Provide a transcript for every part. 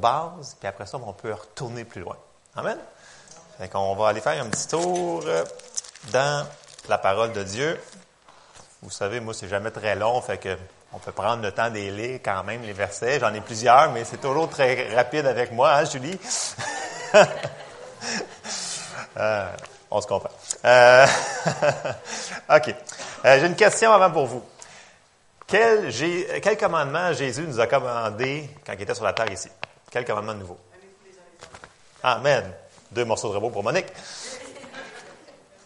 base, puis après ça, on peut retourner plus loin. Amen? Fait qu'on va aller faire un petit tour euh, dans la parole de Dieu. Vous savez, moi, c'est jamais très long, fait que on peut prendre le temps des lire quand même, les versets. J'en ai plusieurs, mais c'est toujours très rapide avec moi, hein, Julie? Euh, on se comprend. Euh, OK. J'ai une question avant pour vous. Quel commandement Jésus nous a commandé quand il était sur la terre ici? Quel commandement de nouveau? Amen. Deux morceaux de robot pour Monique.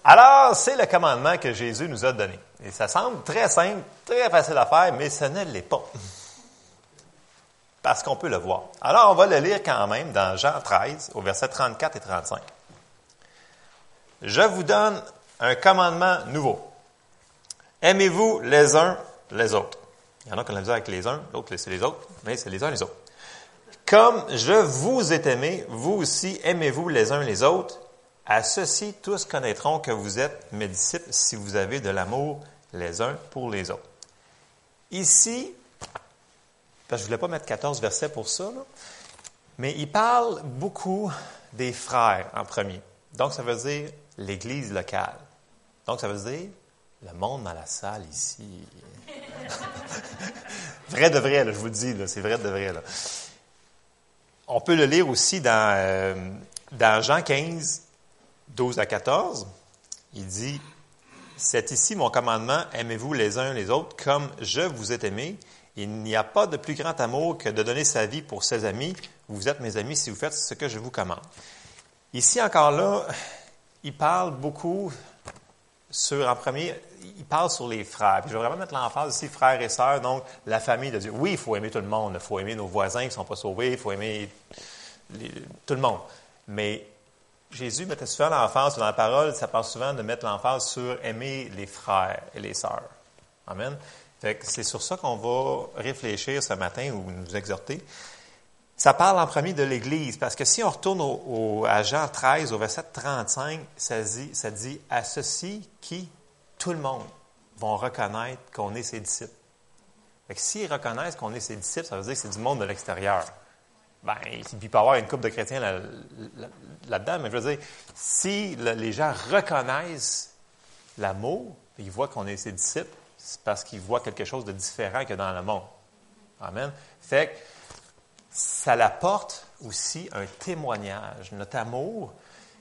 Alors, c'est le commandement que Jésus nous a donné. Et ça semble très simple, très facile à faire, mais ce ne l'est pas. Parce qu'on peut le voir. Alors, on va le lire quand même dans Jean 13, au verset 34 et 35. Je vous donne un commandement nouveau. Aimez-vous les uns les autres. Il y en a qui ont la avec les uns, l'autre c'est les autres, mais c'est les uns les autres. Comme je vous ai aimé, vous aussi aimez-vous les uns les autres. À ceci, tous connaîtront que vous êtes mes disciples si vous avez de l'amour les uns pour les autres. Ici, parce que je ne voulais pas mettre 14 versets pour ça, mais il parle beaucoup des frères en premier. Donc, ça veut dire l'Église locale. Donc, ça veut dire le monde dans la salle ici. vrai de vrai, je vous le dis, c'est vrai de vrai. On peut le lire aussi dans, euh, Jean 15, 12 à 14. Il dit, C'est ici mon commandement, aimez-vous les uns les autres comme je vous ai aimé. Il n'y a pas de plus grand amour que de donner sa vie pour ses amis. Vous êtes mes amis si vous faites ce que je vous commande. Ici encore là, il parle beaucoup sur, en premier, il parle sur les frères. je vais vraiment mettre l'emphase ici, frères et sœurs, donc la famille de Dieu. Oui, il faut aimer tout le monde. Il faut aimer nos voisins qui ne sont pas sauvés. Il faut aimer tout le monde. Mais Jésus mettait souvent l'emphase, dans la parole, ça parle souvent de mettre l'emphase sur aimer les frères et les sœurs. Amen. c'est sur ça qu'on va réfléchir ce matin ou nous exhorter. Ça parle en premier de l'Église, parce que si on retourne à Jean 13, au verset 35, ça dit, à ceux-ci qui, tout le monde, vont reconnaître qu'on est ses disciples. Fait que s'ils reconnaissent qu'on est ses disciples, ça veut dire que c'est du monde de l'extérieur. Ben, il peut y avoir une couple de chrétiens là-dedans, mais je veux dire, si les gens reconnaissent l'amour, ils voient qu'on est ses disciples, c'est parce qu'ils voient quelque chose de différent que dans le monde. Amen. Fait que, ça apporte aussi un témoignage. Notre amour,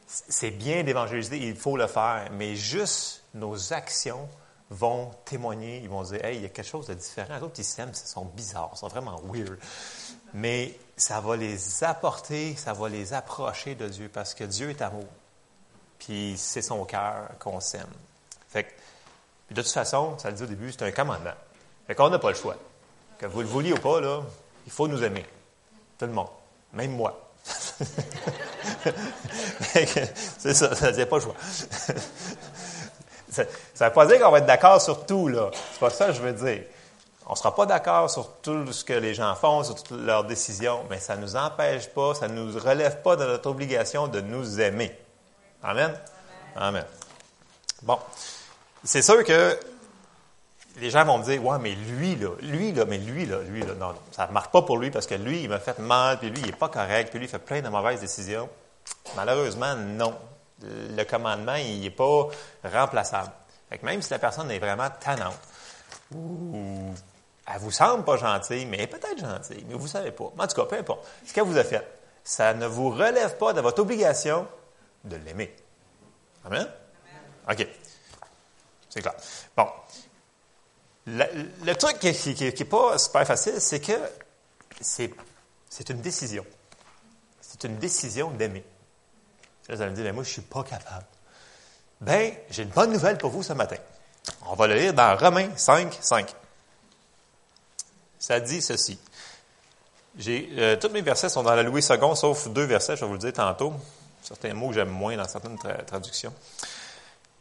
c'est bien d'évangéliser, il faut le faire, mais juste nos actions vont témoigner, ils vont dire, hey, il y a quelque chose de différent. Les autres, ils s'aiment, ils sont bizarres, ils sont vraiment weird. Mais ça va les apporter, ça va les approcher de Dieu parce que Dieu est amour. Puis c'est son cœur qu'on s'aime. Fait que, de toute façon, ça le dit au début, c'est un commandement. Fait qu'on n'a pas le choix. Que vous le vouliez ou pas, là, il faut nous aimer. Tout le monde. Même moi. c'est ça, ça ne pas le choix. ça ne veut pas dire qu'on va être d'accord sur tout, là. C'est pas ça que je veux dire. On ne sera pas d'accord sur tout ce que les gens font, sur toutes leurs décisions, mais ça ne nous empêche pas, ça ne nous relève pas de notre obligation de nous aimer. Amen? Amen. Bon. C'est sûr que les gens vont me dire, ouais, mais lui, là, lui, là, mais lui, là, lui, là, non, ça ne marche pas pour lui parce que lui, il m'a fait mal, puis lui, il n'est pas correct, puis lui, il fait plein de mauvaises décisions. Malheureusement, non. Le commandement, il n'est pas remplaçable. Fait même si la personne est vraiment tannante, ou elle vous semble pas gentille, mais elle est peut-être gentille, mais vous ne savez pas. En tout cas, peu importe. Ce qu'elle vous a fait, ça ne vous relève pas de votre obligation de l'aimer. Amen? OK. C'est clair. Bon. Le, truc qui n'est pas super facile, c'est que c'est, une décision. C'est une décision d'aimer. Vous allez me dire, mais moi, je ne suis pas capable. Ben, j'ai une bonne nouvelle pour vous ce matin. On va le lire dans Romains 5, 5. Ça dit ceci. Euh, tous mes versets sont dans la Louis II, sauf deux versets, je vais vous le dire tantôt. Certains mots que j'aime moins dans certaines traductions.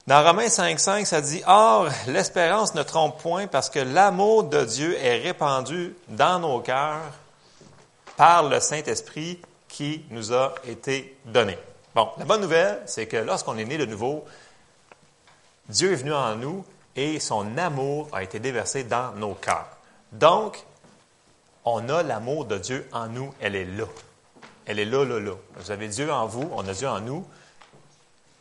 Dans Romains 5.5, ça dit, Or, l'espérance ne trompe point parce que l'amour de Dieu est répandu dans nos cœurs par le Saint-Esprit qui nous a été donné. Bon, la bonne nouvelle, c'est que lorsqu'on est né de nouveau, Dieu est venu en nous et son amour a été déversé dans nos cœurs. Donc, on a l'amour de Dieu en nous, elle est là. elle est là, là, là. Vous avez Dieu en vous, on a Dieu en nous.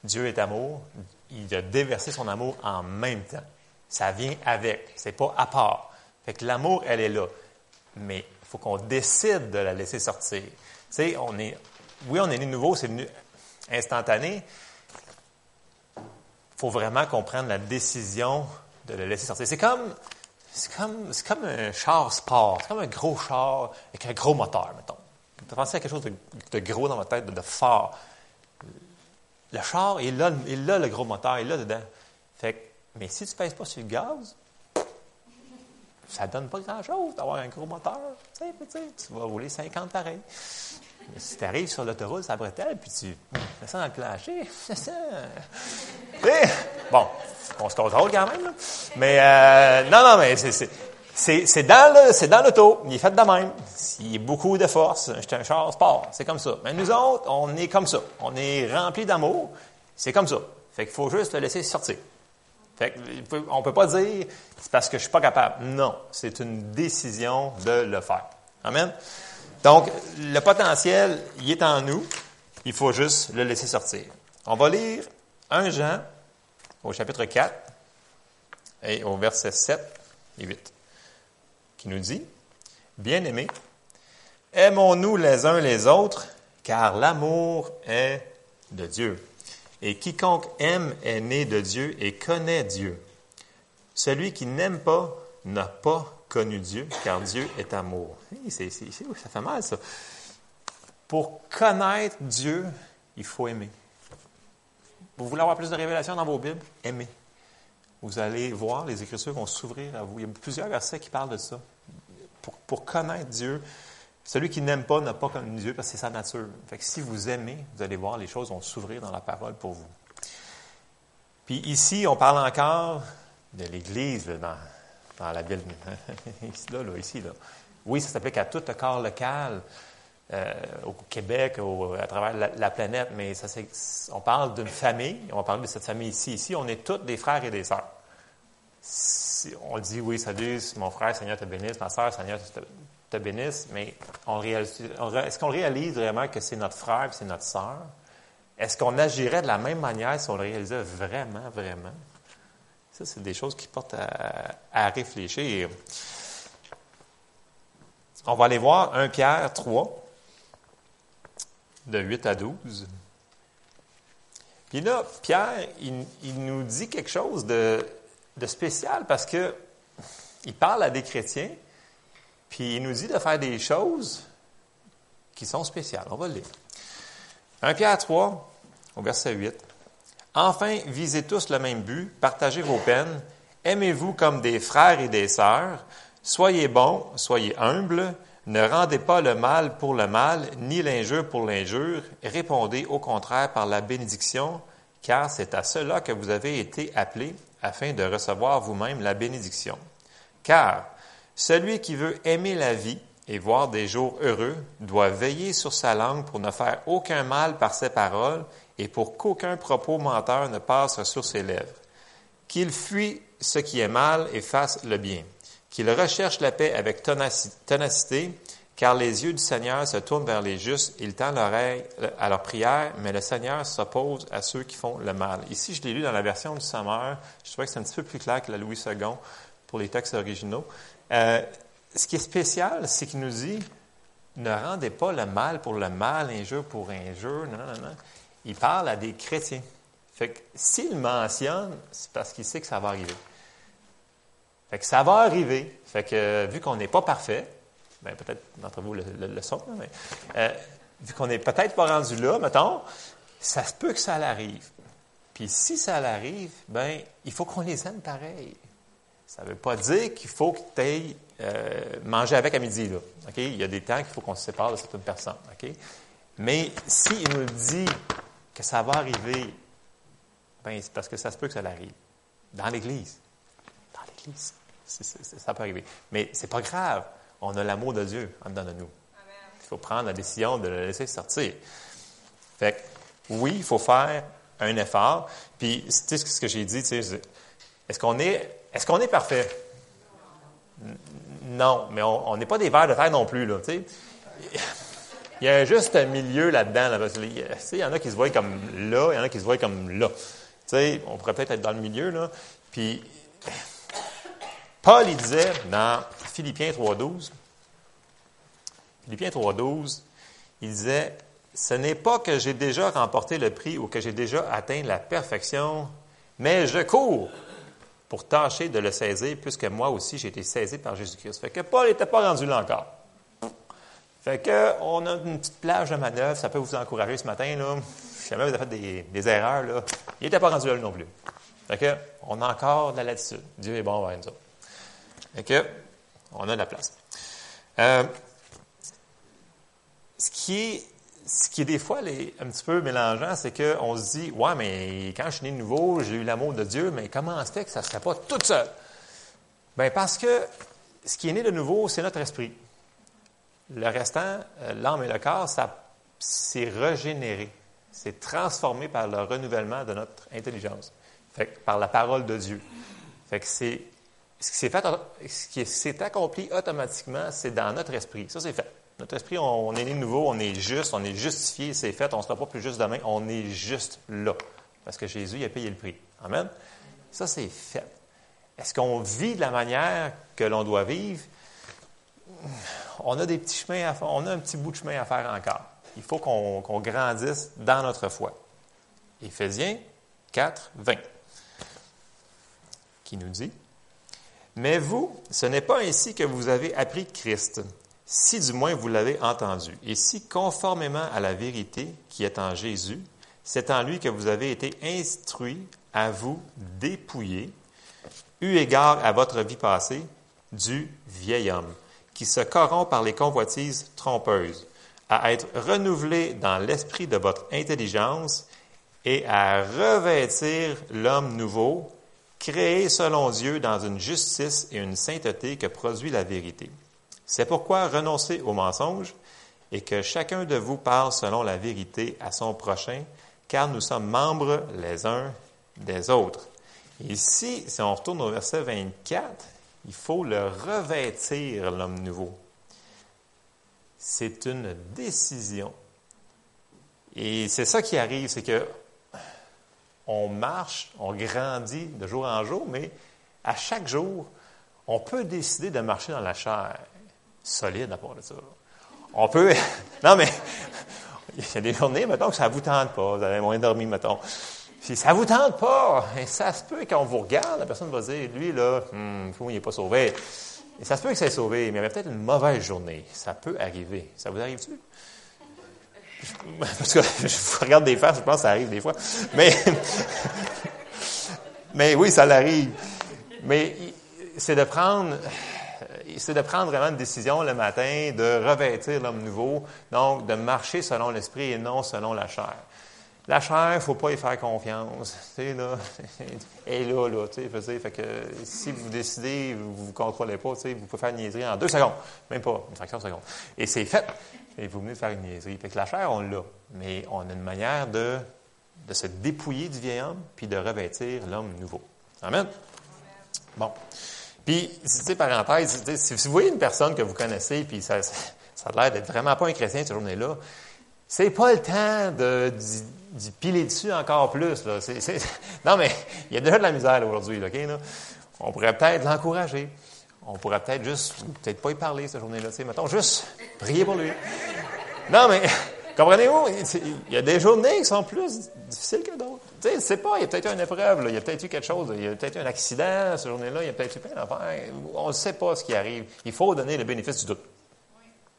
Dieu est amour. Il a déversé son amour en même temps. Ça vient avec. C'est pas à part. Fait que l'amour, elle est là. Mais il faut qu'on décide de la laisser sortir. Tu sais, on est, oui, on est né nouveau, c'est venu instantané. Il faut vraiment qu'on prenne la décision de le laisser sortir. C'est comme, c'est comme, c'est comme un char sport. C'est comme un gros char avec un gros moteur, mettons. Tu pensé à quelque chose de, gros dans ma tête, de, fort. Le char, il a, il a le gros moteur, il là dedans. Fait mais si tu ne pèses pas sur le gaz, ça ne donne pas grand-chose d'avoir un gros moteur. Tu, vas rouler 50 pareil. Mais si tu arrives sur l'autoroute, ça bretelle, puis tu ça dans le plancher, bon, on se contrôle quand même. Mais euh, non, non, mais c'est, c'est, dans, l'auto. Il est fait de même. Il y a beaucoup de force. C'est un char sport. C'est comme ça. Mais nous autres, on est comme ça. On est rempli d'amour. C'est comme ça. Fait qu'il faut juste le laisser sortir. Fait on ne peut pas dire c'est parce que je ne suis pas capable. Non, c'est une décision de le faire. Amen. Donc, le potentiel, il est en nous. Il faut juste le laisser sortir. On va lire 1 Jean au chapitre 4 et au verset 7 et 8 qui nous dit, Bien-aimés, aimons-nous les uns les autres, car l'amour est de Dieu. Et quiconque aime est né de Dieu et connaît Dieu. Celui qui n'aime pas n'a pas connu Dieu, car Dieu est amour. ça fait mal, ça. Pour connaître Dieu, il faut aimer. Vous voulez avoir plus de révélations dans vos Bibles? Aimez. Vous allez voir, les Écritures vont s'ouvrir à vous. Il y a plusieurs versets qui parlent de ça. Pour, connaître Dieu, celui qui n'aime pas n'a pas connu Dieu parce que c'est sa nature. Fait que si vous aimez, vous allez voir, les choses vont s'ouvrir dans la parole pour vous. Puis ici, on parle encore de l'Église dans, la Bible. ici, là, ici, là. Oui, ça s'applique à tout le corps local, euh, au Québec, à travers la, planète, mais ça, on parle d'une famille, on va parler de cette famille ici. Ici, on est tous des frères et des sœurs. on dit, oui, salut, mon frère, Seigneur te bénisse, ma sœur, Seigneur te, bénisse, mais est-ce qu'on réalise vraiment que c'est notre frère c'est notre sœur? Est-ce qu'on agirait de la même manière si on le réalisait vraiment, vraiment? Ça, c'est des choses qui portent à, réfléchir. On va aller voir 1 Pierre 3, de 8 à 12. Puis là, Pierre, il, nous dit quelque chose de, spécial parce que il parle à des chrétiens, puis il nous dit de faire des choses qui sont spéciales. On va le lire. 1 Pierre 3, au verset 8. Enfin, visez tous le même but, partagez vos peines, aimez-vous comme des frères et des sœurs, soyez bons, soyez humbles, ne rendez pas le mal pour le mal, ni l'injure pour l'injure, répondez au contraire par la bénédiction, car c'est à cela que vous avez été appelés, afin de recevoir vous-même la bénédiction. Car celui qui veut aimer la vie et voir des jours heureux doit veiller sur sa langue pour ne faire aucun mal par ses paroles et pour qu'aucun propos menteur ne passe sur ses lèvres. Qu'il fuit ce qui est mal et fasse le bien. Qu'il recherche la paix avec ténacité, car les yeux du Seigneur se tournent vers les justes, il tend l'oreille à leur prière, mais le Seigneur s'oppose à ceux qui font le mal. Ici, je l'ai lu dans la version du Sommeur. Je trouvais que c'est un petit peu plus clair que la Louis II pour les textes originaux. Euh, ce qui est spécial, c'est qu'il nous dit ne rendez pas le mal pour le mal, injure pour injure. Non, non, non. Il parle à des chrétiens. Fait que s'il mentionne, c'est parce qu'il sait que ça va arriver. Fait que ça va arriver. Fait que vu qu'on n'est pas parfait, ben peut-être d'entre vous le, sont, mais euh, vu qu'on n'est peut-être pas rendu là, mettons, ça se peut que ça l'arrive. Puis si ça l'arrive, ben il faut qu'on les aime pareil. Ça ne veut pas dire qu'il faut que tu ailles euh, manger avec à midi. Là. Il y a des temps qu'il faut qu'on se sépare de certaines personnes. Mais s'il nous dit que ça va arriver, ben, c'est parce que ça se peut que ça arrive. Dans l'Église. Dans l'Église. Ça peut arriver. Mais c'est pas grave. On a l'amour de Dieu en dedans de nous. Il faut prendre la décision de le laisser sortir. Fait oui, il faut faire un effort. Puis, tu sais ce que j'ai dit, est-ce qu'on est est-ce qu'on est parfait? Non, mais on n'est pas des vers de terre non plus, là. il y a juste un milieu là-dedans. Là, il y en a qui se voient comme là, il y en a qui se voient comme là. sais, on pourrait peut-être être dans le milieu, là. Puis, Paul, il disait dans Philippiens 3.12, Philippiens 3.12, il disait, ce n'est pas que j'ai déjà remporté le prix ou que j'ai déjà atteint la perfection, mais je cours pour tâcher de le saisir, puisque moi aussi j'ai été saisi par Jésus-Christ. Fait que Paul n'était pas rendu là encore. Fait que on a une petite plage de manœuvre, ça peut vous encourager ce matin, là. Si jamais vous avez fait des, erreurs, là, il n'était pas rendu là non plus. Fait que on a encore de la latitude. Dieu est bon envers nous Fait que on a de la place. Euh, ce qui est des fois un petit peu mélangeant, c'est qu'on se dit Ouais, mais quand je suis né de nouveau, j'ai eu l'amour de Dieu, mais comment se fait que ça ne serait pas tout seul? Bien, parce que ce qui est né de nouveau, c'est notre esprit. Le restant, euh, l'âme et le corps, ça c'est régénéré. C'est transformé par le renouvellement de notre intelligence, fait, par la parole de Dieu. Fait que c'est, ce qui s'est accompli automatiquement, c'est dans notre esprit. Ça, c'est fait. Notre esprit, on, est né de nouveau, on est juste, on est justifié, c'est fait, on ne sera pas plus juste demain, on est juste là. Parce que Jésus il a payé le prix. Amen. Ça, c'est fait. Est-ce qu'on vit de la manière que l'on doit vivre? On a des petits chemins à faire, on a un petit bout de chemin à faire encore. Il faut qu'on grandisse dans notre foi. Éphésiens 4, 20, qui nous dit Mais vous, ce n'est pas ainsi que vous avez appris Christ si du moins vous l'avez entendu, et si conformément à la vérité qui est en Jésus, c'est en lui que vous avez été instruits à vous dépouiller, eu égard à votre vie passée, du vieil homme, qui se corrompt par les convoitises trompeuses, à être renouvelé dans l'esprit de votre intelligence et à revêtir l'homme nouveau, créé selon Dieu dans une justice et une sainteté que produit la vérité. C'est pourquoi renoncez au mensonge et que chacun de vous parle selon la vérité à son prochain, car nous sommes membres les uns des autres. ici, si on retourne au verset 24, il faut le revêtir, l'homme nouveau. C'est une décision. Et c'est ça qui arrive, c'est que on marche, on grandit de jour en jour, mais à chaque jour, on peut décider de marcher dans la chair solide à part de ça. On peut. non, mais il y a des journées, mettons, que ça ne vous tente pas. Vous avez moins dormi, mettons. Si ça ne vous tente pas, et ça se peut, quand on vous regarde, la personne va dire, lui, là, hum, il n'est pas sauvé. Et ça se peut que c'est sauvé, mais il y avait peut-être une mauvaise journée. Ça peut arriver. Ça vous arrive-tu? Parce que je regarde des faces, je pense que ça arrive des fois. Mais, mais oui, ça l'arrive. Mais c'est de prendre c'est de prendre vraiment une décision le matin, de revêtir l'homme nouveau, donc de marcher selon l'esprit et non selon la chair. La chair, il faut pas y faire confiance. Tu là, est là, là, tu sais, fait que si vous décidez, vous vous contrôlez pas, tu sais, vous pouvez faire niaiserie en deux secondes, même pas une fraction de seconde. Et c'est fait. Et vous venez de faire une niaiserie. Fait que la chair, on l'a. Mais on a une manière de, de se dépouiller du vieil homme, puis de revêtir l'homme nouveau. Amen? Bon. Puis, sais, parenthèse, si vous voyez une personne que vous connaissez, puis ça, ça a l'air d'être vraiment pas un chrétien cette journée-là, c'est pas le temps de, piler dessus encore plus. Non, mais il y a déjà de la misère aujourd'hui, OK? On pourrait peut-être l'encourager. On pourrait peut-être juste, peut-être pas y parler cette journée-là. Mettons, juste prier pour lui. Non, mais comprenez-vous? Il y a des journées qui sont plus difficiles que d'autres. Tu sais, c'est pas, il y a peut-être eu une épreuve, il y a peut-être eu quelque chose, il y a peut-être eu un accident cette journée-là, il y a peut-être eu plein d'affaires. On ne sait pas ce qui arrive. Il faut donner le bénéfice du doute.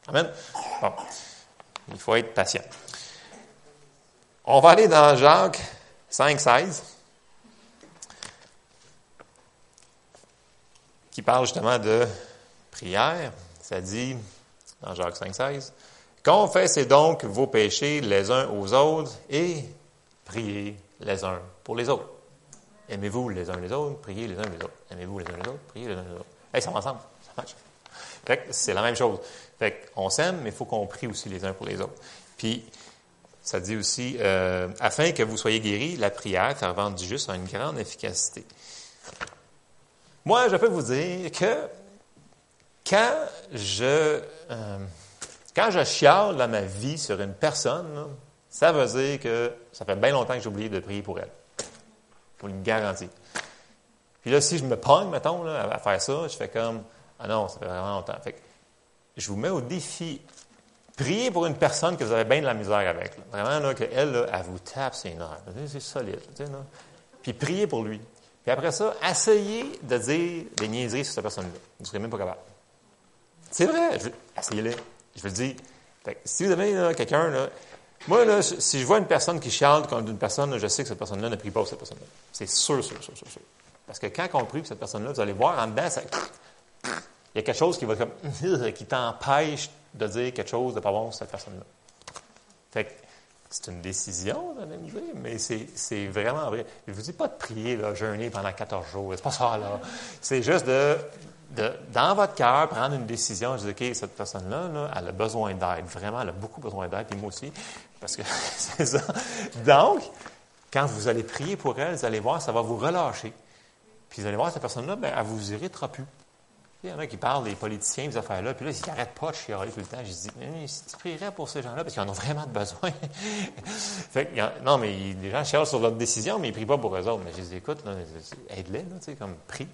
Amen? Bon. Il faut être patient. On va aller dans Jacques 5, 16, qui parle justement de prière. Ça dit, dans Jacques 5, 16, Confessez donc vos péchés les uns aux autres et priez les uns pour les autres. Aimez-vous les uns les autres, priez les uns les autres. Aimez-vous les uns les autres, priez les uns les autres. Hey, ça va ensemble, ça marche. Fait c'est la même chose. Fait on s'aime, mais il faut qu'on prie aussi les uns pour les autres. Puis, ça dit aussi, euh, afin que vous soyez guéris, la prière fervente du juste a une grande efficacité. Moi, je peux vous dire que quand je, euh, Quand je chiale dans ma vie sur une personne, ça veut dire que ça fait bien longtemps que j'ai oublié de prier pour elle. Pour une garantie. Puis là, si je me pogne, mettons, à faire ça, je fais comme Ah non, ça fait vraiment longtemps. Fait que je vous mets au défi. Priez pour une personne que vous avez bien de la misère avec. Vraiment, là, qu'elle, elle vous tape ses nerfs. C'est solide. Puis priez pour lui. Puis après ça, essayez de dire des niaiseries sur cette personne-là. Vous ne serez même pas capable. C'est vrai. Essayez-le. Je veux dire, si vous avez quelqu'un, moi, là, si je vois une personne qui chiale contre une personne, je sais que cette personne-là ne prie pas pour cette personne-là. C'est sûr, sûr, sûr, sûr, sûr. Parce que quand on prie pour cette personne-là, vous allez voir en dedans, ça, il y a quelque chose qui va comme, qui t'empêche de dire quelque chose de pas bon sur cette personne-là. Fait que c'est une décision, vous allez me dire, mais c'est vraiment vrai. Je ne vous dis pas de prier, là, jeûner pendant 14 jours. C'est pas ça, là. C'est juste de dans votre cœur, prendre une décision, je dis, OK, cette personne-là, elle a besoin d'aide. Vraiment, elle a beaucoup besoin d'aide, puis moi aussi, parce que c'est ça. Donc, quand vous allez prier pour elle, vous allez voir, ça va vous relâcher. Puis vous allez voir, cette personne-là, ben, elle vous irritera plus. Il y en a qui parlent des politiciens, des affaires-là, puis là, ils n'arrêtent pas de chialer tout le temps. Je dis, tu prierais pour ces gens-là, parce qu'ils en ont vraiment besoin. fait non, mais les gens chialent sur leur décision, mais ils ne prient pas pour eux autres. Mais je dis, écoute, aide-les, comme prie.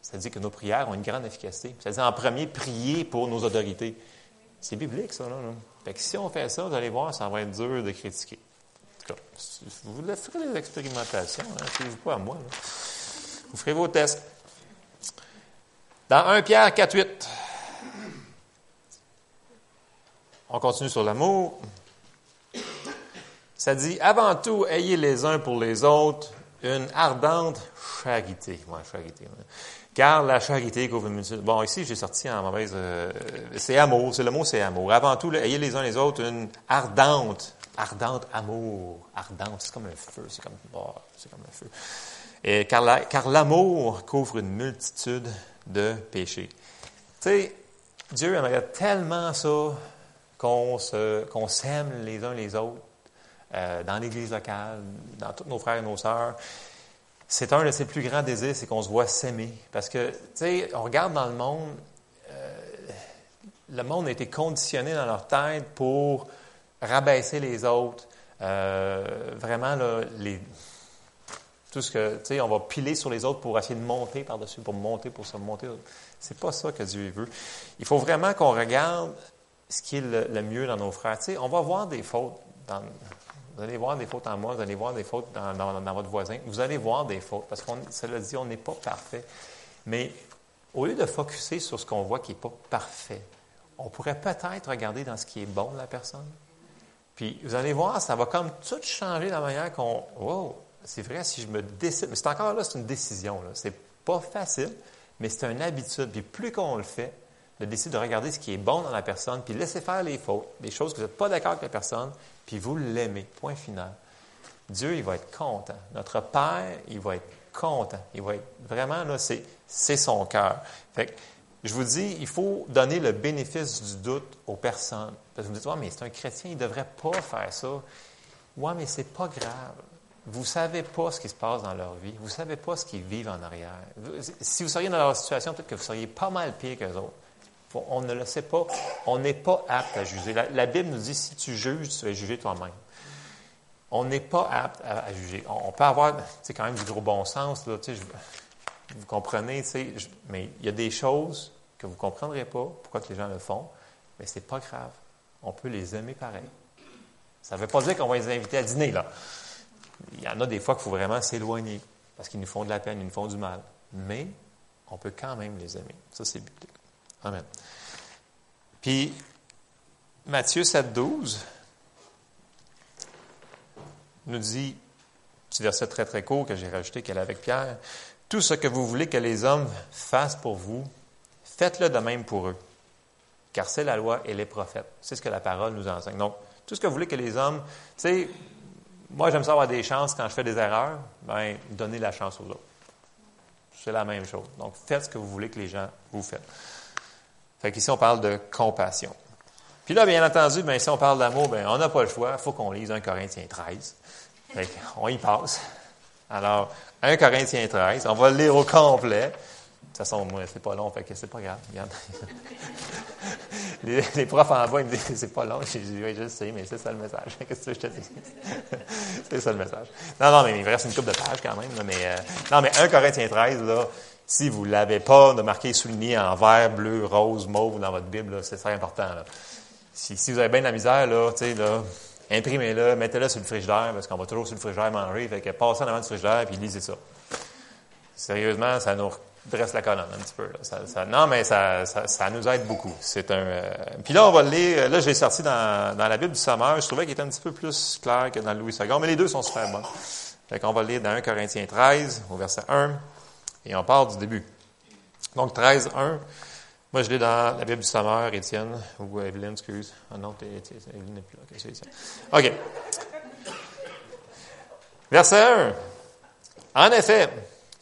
C'est-à-dire que nos prières ont une grande efficacité. C'est-à-dire, en premier, prier pour nos autorités. C'est biblique, ça. Là, Fait que si on fait ça, vous allez voir, ça va être dur de critiquer. En tout cas, vous ferez des expérimentations, hein, vous pas à moi. Vous ferez vos tests. Dans 1 Pierre 4, 8, on continue sur l'amour. Ça dit, avant tout, ayez les uns pour les autres une ardente charité. Charité. Car la charité couvre une Bon, ici, j'ai sorti en mauvaise. Euh, c'est amour, c'est le mot, c'est amour. Avant tout, ayez les uns les autres une ardente, ardente amour. Ardente, c'est comme un feu, c'est comme, oh, c'est comme un feu. Et car, car l'amour couvre une multitude de péchés. Tu sais, Dieu aimerait tellement ça qu'on s'aime les uns les autres euh, dans l'Église locale, dans tous nos frères et nos sœurs c'est un de ses plus grands désirs, c'est qu'on se voit s'aimer. Parce que, tu sais, on regarde dans le monde, euh, le monde a été conditionné dans leur tête pour rabaisser les autres. Euh, vraiment, là, les, tout ce que, tu sais, on va piler sur les autres pour essayer de monter par-dessus, pour monter, pour se monter. C'est pas ça que Dieu veut. Il faut vraiment qu'on regarde ce qui est le, mieux dans nos frères. Tu sais, on va voir des fautes dans, vous allez voir des fautes en moi, vous allez voir des fautes dans, votre voisin. Vous allez voir des fautes, parce qu'on, cela dit, on n'est pas parfait. Mais au lieu de focuser sur ce qu'on voit qui n'est pas parfait, on pourrait peut-être regarder dans ce qui est bon de la personne. Puis vous allez voir, ça va comme tout changer la manière qu'on. Wow, c'est vrai, si je me décide. Mais c'est encore là, c'est une décision. Là. C'est pas facile, mais c'est une habitude. Puis plus qu'on le fait, de décider de regarder ce qui est bon dans la personne, puis laisser faire les fautes, des choses que vous n'êtes pas d'accord avec la personne, puis vous l'aimez. Point final. Dieu, il va être content. Notre Père, il va être content. Il va être vraiment, là, c'est, c'est son cœur. Fait que, je vous dis, il faut donner le bénéfice du doute aux personnes. Parce que vous me dites, ouais, mais c'est un chrétien, il ne devrait pas faire ça. Oui, mais c'est pas grave. Vous ne savez pas ce qui se passe dans leur vie. Vous ne savez pas ce qu'ils vivent en arrière. Si vous seriez dans leur situation, peut-être que vous seriez pas mal pire qu'eux autres. On ne le sait pas. On n'est pas apte à juger. La, Bible nous dit si tu juges, tu vas juger toi-même. On n'est pas apte à, juger. On, peut avoir quand même du gros bon sens. Là, vous comprenez, mais il y a des choses que vous ne comprendrez pas, pourquoi que les gens le font, mais ce n'est pas grave. On peut les aimer pareil. Ça ne veut pas dire qu'on va les inviter à dîner. là. Il y en a des fois qu'il faut vraiment s'éloigner parce qu'ils nous font de la peine, ils nous font du mal. Mais on peut quand même les aimer. Ça, c'est biblique. Amen. Puis, Matthieu 7, 12 nous dit, petit verset très très court que j'ai rajouté qu'elle avec Pierre, tout ce que vous voulez que les hommes fassent pour vous, faites-le de même pour eux, car c'est la loi et les prophètes. C'est ce que la parole nous enseigne. Donc, tout ce que vous voulez que les hommes, tu sais, moi j'aime ça avoir des chances quand je fais des erreurs, bien, donnez la chance aux autres. C'est la même chose. Donc, faites ce que vous voulez que les gens vous fassent. Fait qu'ici, on parle de compassion. Puis là, bien entendu, bien, si on parle d'amour, bien, on n'a pas le choix. Il faut qu'on lise 1 Corinthiens 13. on y passe. Alors, 1 Corinthiens 13, on va le lire au complet. Toute façon, moi, c'est pas long, fait que c'est pas grave. Les, profs en ils me disent c'est pas long. J'ai dit, oui, je sais, mais c'est ça le message. Qu'est-ce que je te dis? c'est ça le message. Non, non, mais il me reste une coupe de pages quand même. mais, euh, non, mais 1 Corinthiens 13, là, si vous ne l'avez pas de marqué souligné en vert, bleu, rose, mauve dans votre Bible, c'est très important. Si, vous avez bien de la misère, là, là, imprimez-le, mettez-le sur le frigidaire, parce qu'on va toujours sur le frigidaire manger. Fait que passez en avant du frigidaire, puis lisez ça. Sérieusement, ça nous dresse la colonne un petit peu. Ça, non, mais ça, nous aide beaucoup. C'est un. Euh, puis là, on va le lire. Là, je l'ai sorti dans, la Bible du Sommeur. Je trouvais qu'il était un petit peu plus clair que dans le Louis II. Mais les deux sont super bons. Fait qu'on va le lire dans 1 Corinthiens 13, au verset 1, et on part du début. Donc, 13, 1. Moi, je l'ai dans la Bible du Sommeur, Étienne, ou Evelyne, excuse. Ah non, Evelyne n'est plus là. OK. Verset 1. En effet,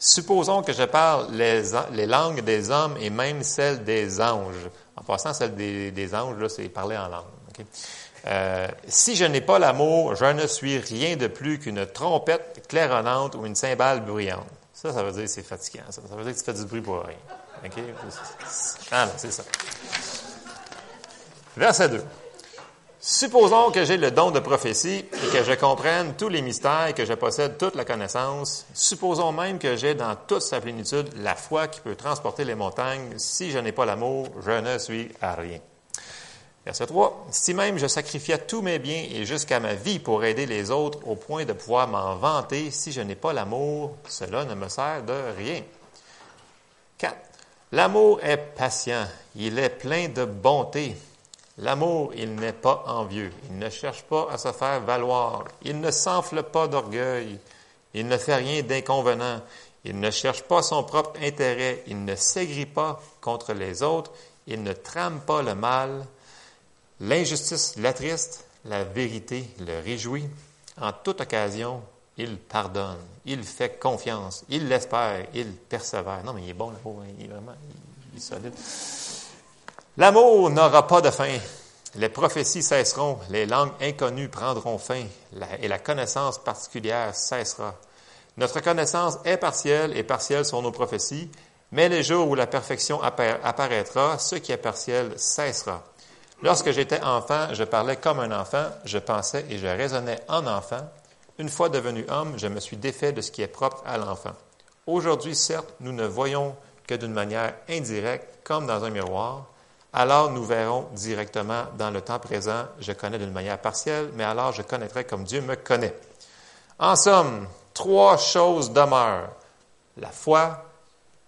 Supposons que je parle les, les, langues des hommes et même celles des anges. En passant, celle des, des anges, là, c'est parler en langue. Euh, si je n'ai pas l'amour, je ne suis rien de plus qu'une trompette claironnante ou une cymbale bruyante. Ça, ça veut dire que c'est fatigant. Ça. ça veut dire que tu fais du bruit pour rien. OK? Ah, c'est ça. Verset 2. Supposons que j'ai le don de prophétie et que je comprenne tous les mystères et que je possède toute la connaissance. Supposons même que j'ai dans toute sa plénitude la foi qui peut transporter les montagnes. Si je n'ai pas l'amour, je ne suis à rien. Verset 3. Si même je sacrifiais tous mes biens et jusqu'à ma vie pour aider les autres au point de pouvoir m'en vanter, si je n'ai pas l'amour, cela ne me sert de rien. 4. L'amour est patient, il est plein de bonté. L'amour, il n'est pas envieux, il ne cherche pas à se faire valoir, il ne s'enfle pas d'orgueil, il ne fait rien d'inconvenant, il ne cherche pas son propre intérêt, il ne s'aigrit pas contre les autres, il ne trame pas le mal, l'injustice l'attriste, la vérité le réjouit. En toute occasion, il pardonne, il fait confiance, il l'espère, il persévère. Non, mais il est bon, l'amour, hein, il est vraiment solide. L'amour n'aura pas de fin. Les prophéties cesseront, les langues inconnues prendront fin, et la connaissance particulière cessera. Notre connaissance est partielle, et partielle sont nos prophéties, mais les jours où la perfection apparaîtra, ce qui est partiel cessera. Lorsque j'étais enfant, je parlais comme un enfant, je pensais et je raisonnais en enfant. Une fois devenu homme, je me suis défait de ce qui est propre à l'enfant. Aujourd'hui, certes, nous ne voyons que d'une manière indirecte, comme dans un miroir, alors nous verrons directement dans le temps présent, je connais d'une manière partielle, mais alors je connaîtrai comme Dieu me connaît. En somme, trois choses demeurent. La foi,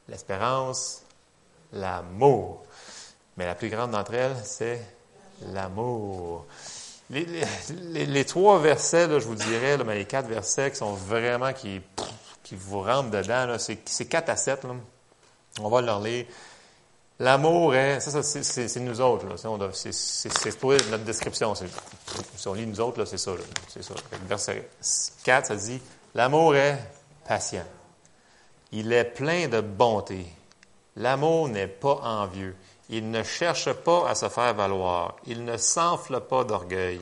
l'espérance, l'amour. Mais la plus grande d'entre elles, c'est l'amour. Les, trois versets, je vous dirais, mais les quatre versets qui sont vraiment qui, qui vous rentrent dedans, c'est quatre à sept. On va leur lire. L'amour est, ça, c'est nous autres, c'est pour notre description. Si on lit nous autres, c'est ça, c'est ça. Verset 4, ça dit, l'amour est patient. Il est plein de bonté. L'amour n'est pas envieux. Il ne cherche pas à se faire valoir. Il ne s'enfle pas d'orgueil.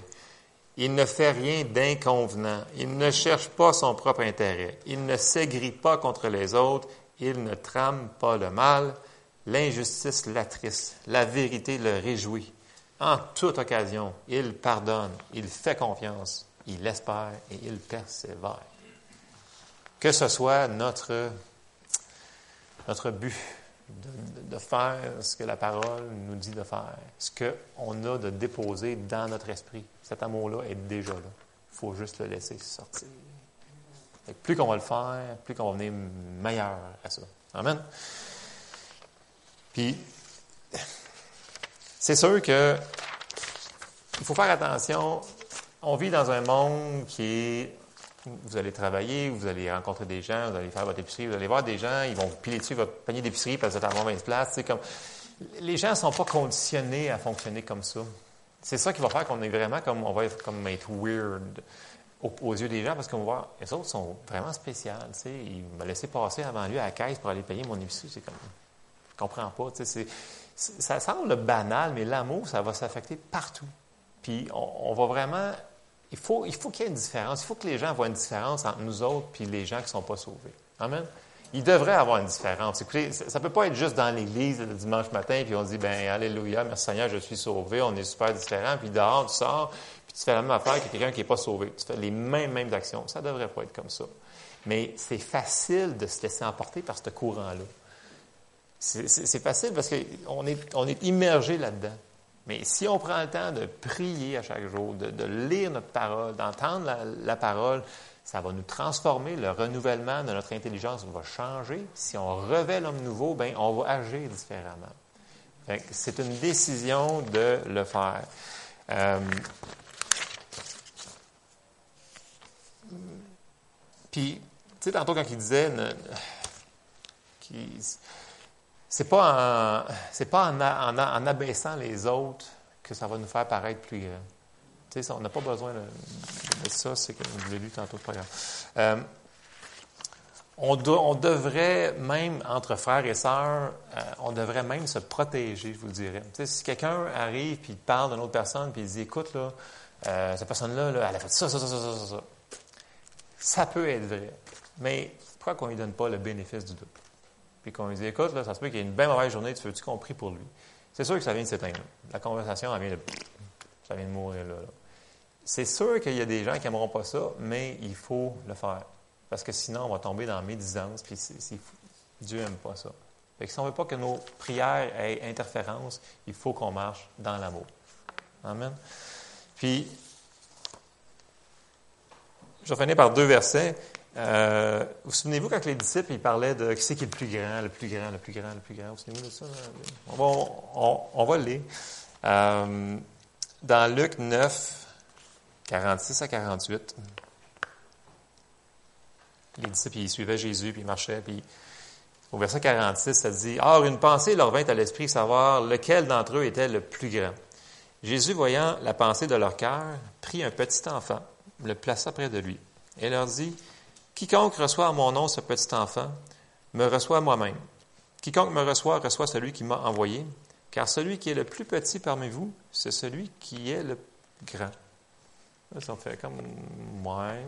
Il ne fait rien d'inconvenant. Il ne cherche pas son propre intérêt. Il ne s'aigrit pas contre les autres. Il ne trame pas le mal. L'injustice l'attriste, la vérité le réjouit. En toute occasion, il pardonne, il fait confiance, il espère et il persévère. Que ce soit notre, notre but de, faire ce que la parole nous dit de faire, ce qu'on a de déposer dans notre esprit. Cet amour-là est déjà là. Il faut juste le laisser sortir. plus qu'on va le faire, plus qu'on va venir meilleur à ça. Amen. Puis, c'est sûr que il faut faire attention. On vit dans un monde qui est vous allez travailler, vous allez rencontrer des gens, vous allez faire votre épicerie, vous allez voir des gens, ils vont vous piler dessus votre panier d'épicerie parce que vous êtes à mauvaise place. C'est comme, les gens ne sont pas conditionnés à fonctionner comme ça. C'est ça qui va faire qu'on est vraiment comme, on va être comme être weird aux, yeux des gens parce qu'on va voir, les autres sont vraiment sais, ils m'ont laissé passer avant lui à la caisse pour aller payer mon épicerie. C'est comme, je comprends pas. ça semble banal, mais l'amour, ça va s'affecter partout. Puis on, va vraiment. Il faut, il faut qu'il y ait une différence. Il faut que les gens voient une différence entre nous autres et les gens qui ne sont pas sauvés. Amen. il devrait avoir une différence. Écoutez, ça ne peut pas être juste dans l'Église le dimanche matin, puis on dit, ben Alléluia, merci Seigneur, je suis sauvé, on est super différent, puis dehors, tu sors, puis tu fais la même affaire que quelqu'un qui n'est pas sauvé. Tu fais les mêmes, mêmes actions. Ça ne devrait pas être comme ça. Mais c'est facile de se laisser emporter par ce courant-là. C'est facile parce qu'on est, immergé là-dedans. Mais si on prend le temps de prier à chaque jour, de, lire notre parole, d'entendre la, parole, ça va nous transformer. Le renouvellement de notre intelligence va changer. Si on revêt l'homme nouveau, ben, on va agir différemment. C'est une décision de le faire. Euh, puis, tu sais, tantôt quand il disait, c'est pas, en, pas en, abaissant les autres que ça va nous faire paraître plus grand. Tu sais, on n'a pas besoin de, ça, c'est que je l'ai lu tantôt, pas euh, on, on, devrait même, entre frères et sœurs, euh, on devrait même se protéger, je vous le dirais. Tu sais, si quelqu'un arrive puis parle d'une autre personne puis il dit, écoute, là, euh, cette personne-là, là, elle a fait ça, ça, ça, ça, ça, ça. Ça peut être vrai. Mais pourquoi qu'on ne lui donne pas le bénéfice du doute? Puis qu'on lui dit, écoute, là, ça se peut qu'il y ait une bien mauvaise journée, tu veux-tu qu'on prie pour lui? C'est sûr que ça vient de s'éteindre. La conversation, elle vient de, ça vient de mourir là. C'est sûr qu'il y a des gens qui n'aimeront pas ça, mais il faut le faire. Parce que sinon, on va tomber dans la médisance, puis Dieu n'aime pas ça. Fait que si on ne veut pas que nos prières aient interférence, il faut qu'on marche dans l'amour. Amen. Puis, je vais finir par deux versets. Euh, vous souvenez-vous quand les disciples ils parlaient de qui c'est qui est le plus grand, le plus grand, le plus grand, le plus grand? Vous souvenez-vous de ça? On va, on, va le lire. Euh, dans Luc 9, 46 à 48, les disciples ils suivaient Jésus, puis marchaient, puis au verset 46, ça dit Or, une pensée leur vint à l'esprit, savoir lequel d'entre eux était le plus grand. Jésus, voyant la pensée de leur cœur, prit un petit enfant, le plaça près de lui, et leur dit Quiconque reçoit en mon nom ce petit enfant me reçoit moi-même. Quiconque me reçoit reçoit celui qui m'a envoyé, car celui qui est le plus petit parmi vous, c'est celui qui est le grand. Ça fait comme ouais.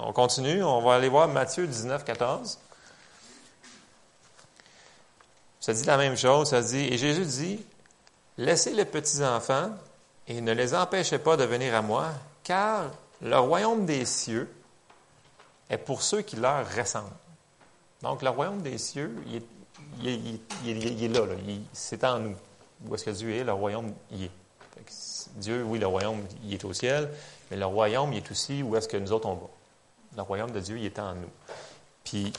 On continue, on va aller voir Matthieu 19, 14. Ça dit la même chose, ça dit, et Jésus dit, laissez les petits enfants et ne les empêchez pas de venir à moi, car le royaume des cieux est pour ceux qui leur ressemblent. Donc, le royaume des cieux, il est, là, c'est en nous. Où est-ce que Dieu est? Le royaume y est. Dieu, oui, le royaume, il est au ciel, mais le royaume, il est aussi où est-ce que nous autres, on va. Le royaume de Dieu, il est en nous. Puis,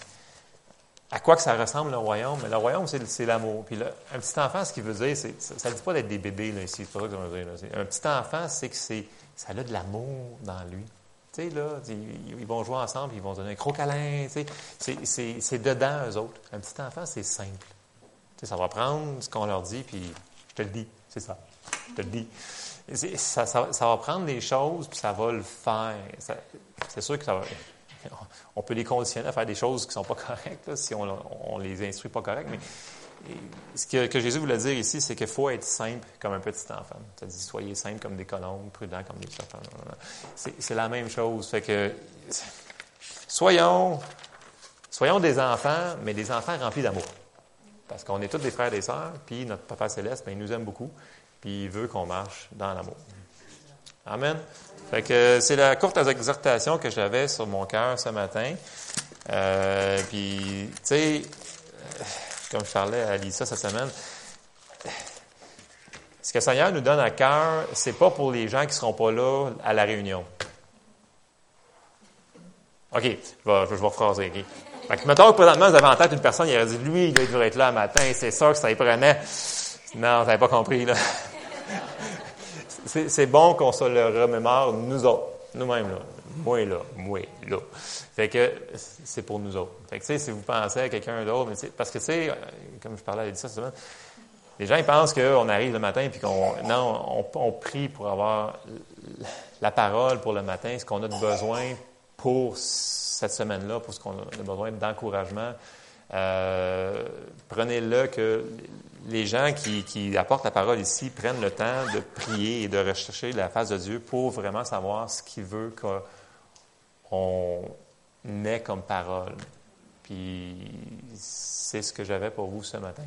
à quoi que ça ressemble, le royaume? Mais le royaume, c'est l'amour. Puis, un petit enfant, ce qu'il veut dire, ça ne dit pas d'être des bébés, là, ici. C'est pas ça que ça veut dire. Un petit enfant, c'est que ça a de l'amour dans lui. Tu là, ils vont jouer ensemble, ils vont donner un gros câlin. C'est dedans, eux autres. Un petit enfant, c'est simple. Tu ça va prendre ce qu'on leur dit, puis je te le dis, c'est ça. Je te le dis. Ça, ça, va prendre des choses, puis ça va le faire. C'est sûr que ça on peut les conditionner à faire des choses qui ne sont pas correctes, si on, on les instruit pas correctes, mais ce que, Jésus voulait dire ici, c'est qu'il faut être simple comme un petit enfant. Ça dit soyez simple comme des colombes, prudents comme des serpents. C'est la même chose. Fait que soyons, soyons des enfants, mais des enfants remplis d'amour. Parce qu'on est tous des frères et des sœurs, puis notre Papa Céleste, ben, il nous aime beaucoup, puis il veut qu'on marche dans l'amour. Amen. Fait que c'est la courte exhortation que j'avais sur mon cœur ce matin. Euh, puis, tu sais, comme je parlais à Lisa cette semaine, ce que le Seigneur nous donne à cœur, c'est pas pour les gens qui ne seront pas là à la réunion. OK, je vais, je vais phraser. OK. Fait que présentement, vous avez en tête une personne, il aurait dit, lui, il devrait être là le matin, c'est sûr que ça y prenait. Non, vous n'avez pas compris, là. c'est bon qu'on se le remémore, nous autres, nous-mêmes, là. Moi, là, moi, là. Fait que c'est pour nous autres. Fait que, tu sais, si vous pensez à quelqu'un d'autre, parce que, tu sais, euh, comme je parlais à ça semaine, les gens, ils pensent qu'on arrive le matin puis qu'on, non, on, prie pour avoir la parole pour le matin, ce qu'on a de besoin pour cette semaine-là, pour ce qu'on a besoin d'encouragement. Euh, prenez-le que les gens qui, qui, apportent la parole ici prennent le temps de prier et de rechercher la face de Dieu pour vraiment savoir ce qu'il veut qu'on met comme parole Puis c'est ce que j'avais pour vous ce matin.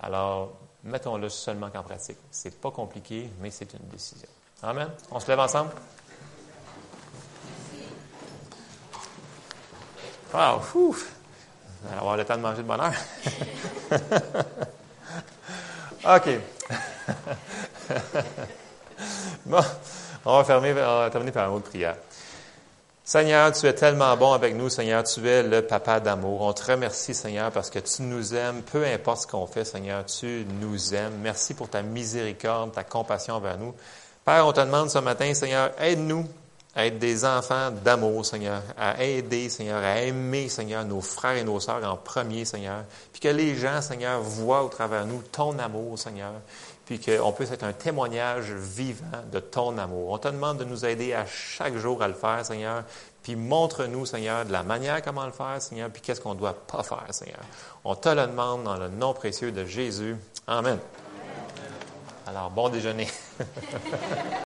Alors, mettons-le seulement qu'en pratique. C'est pas compliqué, mais c'est une décision. Amen. On se lève ensemble? Wow, ouf! On va avoir le temps de manger de bonheur. OK. bon, on va, fermer, on va terminer par un mot de prière. Seigneur, tu es tellement bon avec nous, Seigneur, tu es le papa d'amour. On te remercie, Seigneur, parce que tu nous aimes, peu importe ce qu'on fait, Seigneur, tu nous aimes. Merci pour ta miséricorde, ta compassion envers nous. Père, on te demande ce matin, Seigneur, aide-nous à être des enfants d'amour, Seigneur, à aider, Seigneur, à aimer, Seigneur, nos frères et nos sœurs en premier, Seigneur, puis que les gens, Seigneur, voient au travers nous ton amour, Seigneur, puis qu'on puisse être un témoignage vivant de ton amour. On te demande de nous aider à chaque jour à le faire, Seigneur, puis montre-nous, Seigneur, de la manière comment le faire, Seigneur, puis qu'est-ce qu'on ne doit pas faire, Seigneur. On te le demande dans le nom précieux de Jésus. Amen. Alors, bon déjeuner.